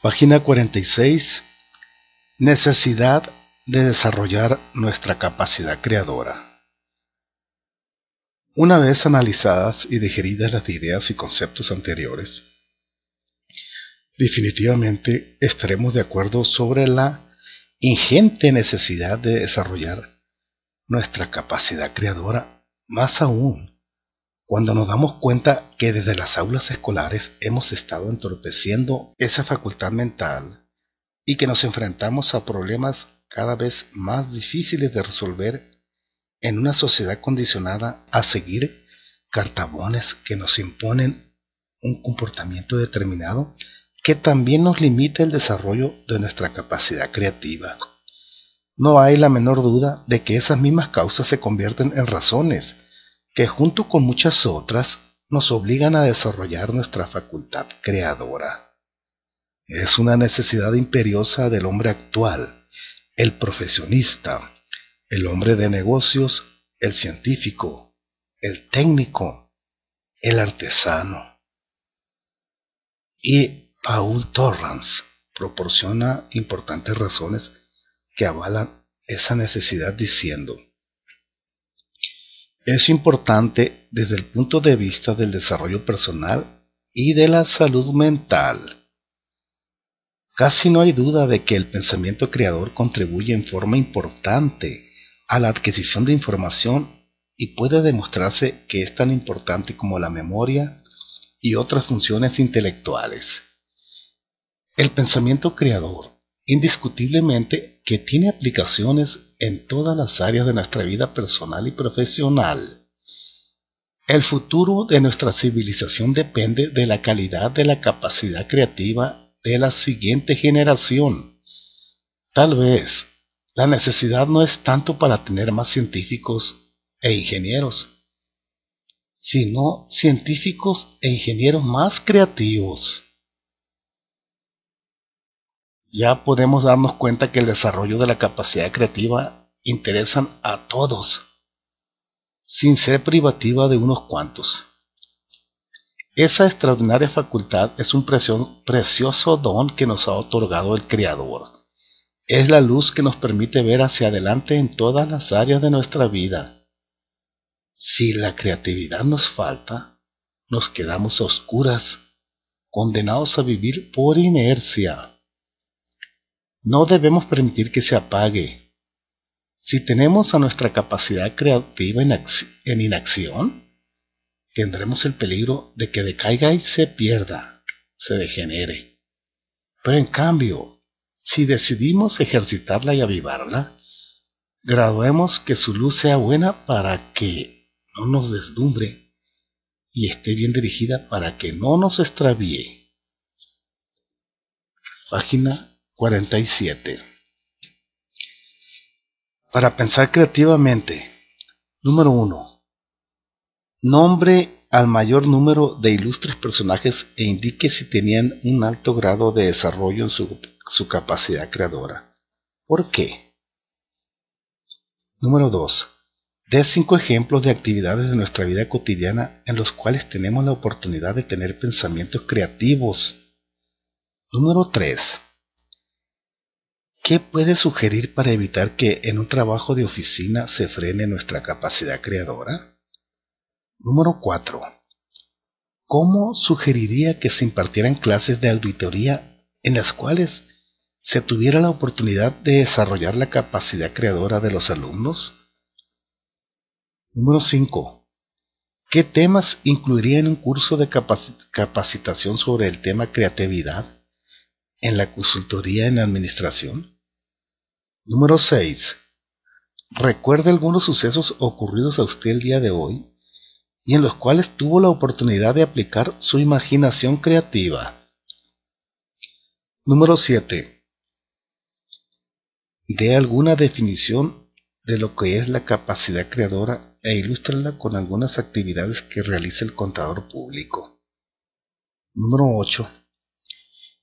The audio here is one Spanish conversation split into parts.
Página 46. Necesidad de desarrollar nuestra capacidad creadora. Una vez analizadas y digeridas las ideas y conceptos anteriores, definitivamente estaremos de acuerdo sobre la ingente necesidad de desarrollar nuestra capacidad creadora, más aún cuando nos damos cuenta que desde las aulas escolares hemos estado entorpeciendo esa facultad mental y que nos enfrentamos a problemas cada vez más difíciles de resolver en una sociedad condicionada a seguir cartabones que nos imponen un comportamiento determinado que también nos limita el desarrollo de nuestra capacidad creativa. No hay la menor duda de que esas mismas causas se convierten en razones que junto con muchas otras nos obligan a desarrollar nuestra facultad creadora. Es una necesidad imperiosa del hombre actual, el profesionista, el hombre de negocios, el científico, el técnico, el artesano. Y Paul Torrance proporciona importantes razones que avalan esa necesidad diciendo, es importante desde el punto de vista del desarrollo personal y de la salud mental. Casi no hay duda de que el pensamiento creador contribuye en forma importante a la adquisición de información y puede demostrarse que es tan importante como la memoria y otras funciones intelectuales. El pensamiento creador indiscutiblemente que tiene aplicaciones en todas las áreas de nuestra vida personal y profesional. El futuro de nuestra civilización depende de la calidad de la capacidad creativa de la siguiente generación. Tal vez la necesidad no es tanto para tener más científicos e ingenieros, sino científicos e ingenieros más creativos ya podemos darnos cuenta que el desarrollo de la capacidad creativa interesan a todos, sin ser privativa de unos cuantos. Esa extraordinaria facultad es un precioso don que nos ha otorgado el Creador. Es la luz que nos permite ver hacia adelante en todas las áreas de nuestra vida. Si la creatividad nos falta, nos quedamos a oscuras, condenados a vivir por inercia. No debemos permitir que se apague. Si tenemos a nuestra capacidad creativa en, inacción, tendremos el peligro de que decaiga y se pierda, se degenere. Pero en cambio, si decidimos ejercitarla y avivarla, graduemos que su luz sea buena para que no nos deslumbre y esté bien dirigida para que no nos extravíe. Página 47. Para pensar creativamente. Número 1. Nombre al mayor número de ilustres personajes e indique si tenían un alto grado de desarrollo en su, capacidad creadora. ¿Por qué? Número 2. De cinco ejemplos de actividades de nuestra vida cotidiana en los cuales tenemos la oportunidad de tener pensamientos creativos. Número 3. ¿Qué puede sugerir para evitar que en un trabajo de oficina se frene nuestra capacidad creadora? Número 4. ¿Cómo sugeriría que se impartieran clases de auditoría en las cuales se tuviera la oportunidad de desarrollar la capacidad creadora de los alumnos? Número 5. ¿Qué temas incluiría en un curso de capacitación sobre el tema creatividad en la consultoría en administración? Número 6. Recuerde algunos sucesos ocurridos a usted el día de hoy y en los cuales tuvo la oportunidad de aplicar su imaginación creativa. Número 7. Dé alguna definición de lo que es la capacidad creadora e ilústrala con algunas actividades que realiza el contador público. Número 8.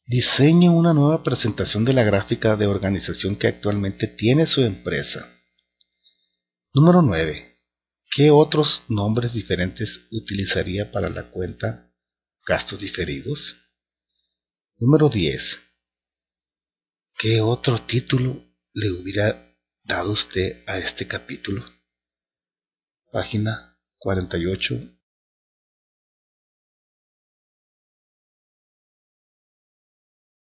Diseñe una nueva presentación de la gráfica de organización que actualmente tiene su empresa. Número 9. ¿Qué otros nombres diferentes utilizaría para la cuenta gastos diferidos? Número 10. ¿Qué otro título le hubiera dado usted a este capítulo? Página 48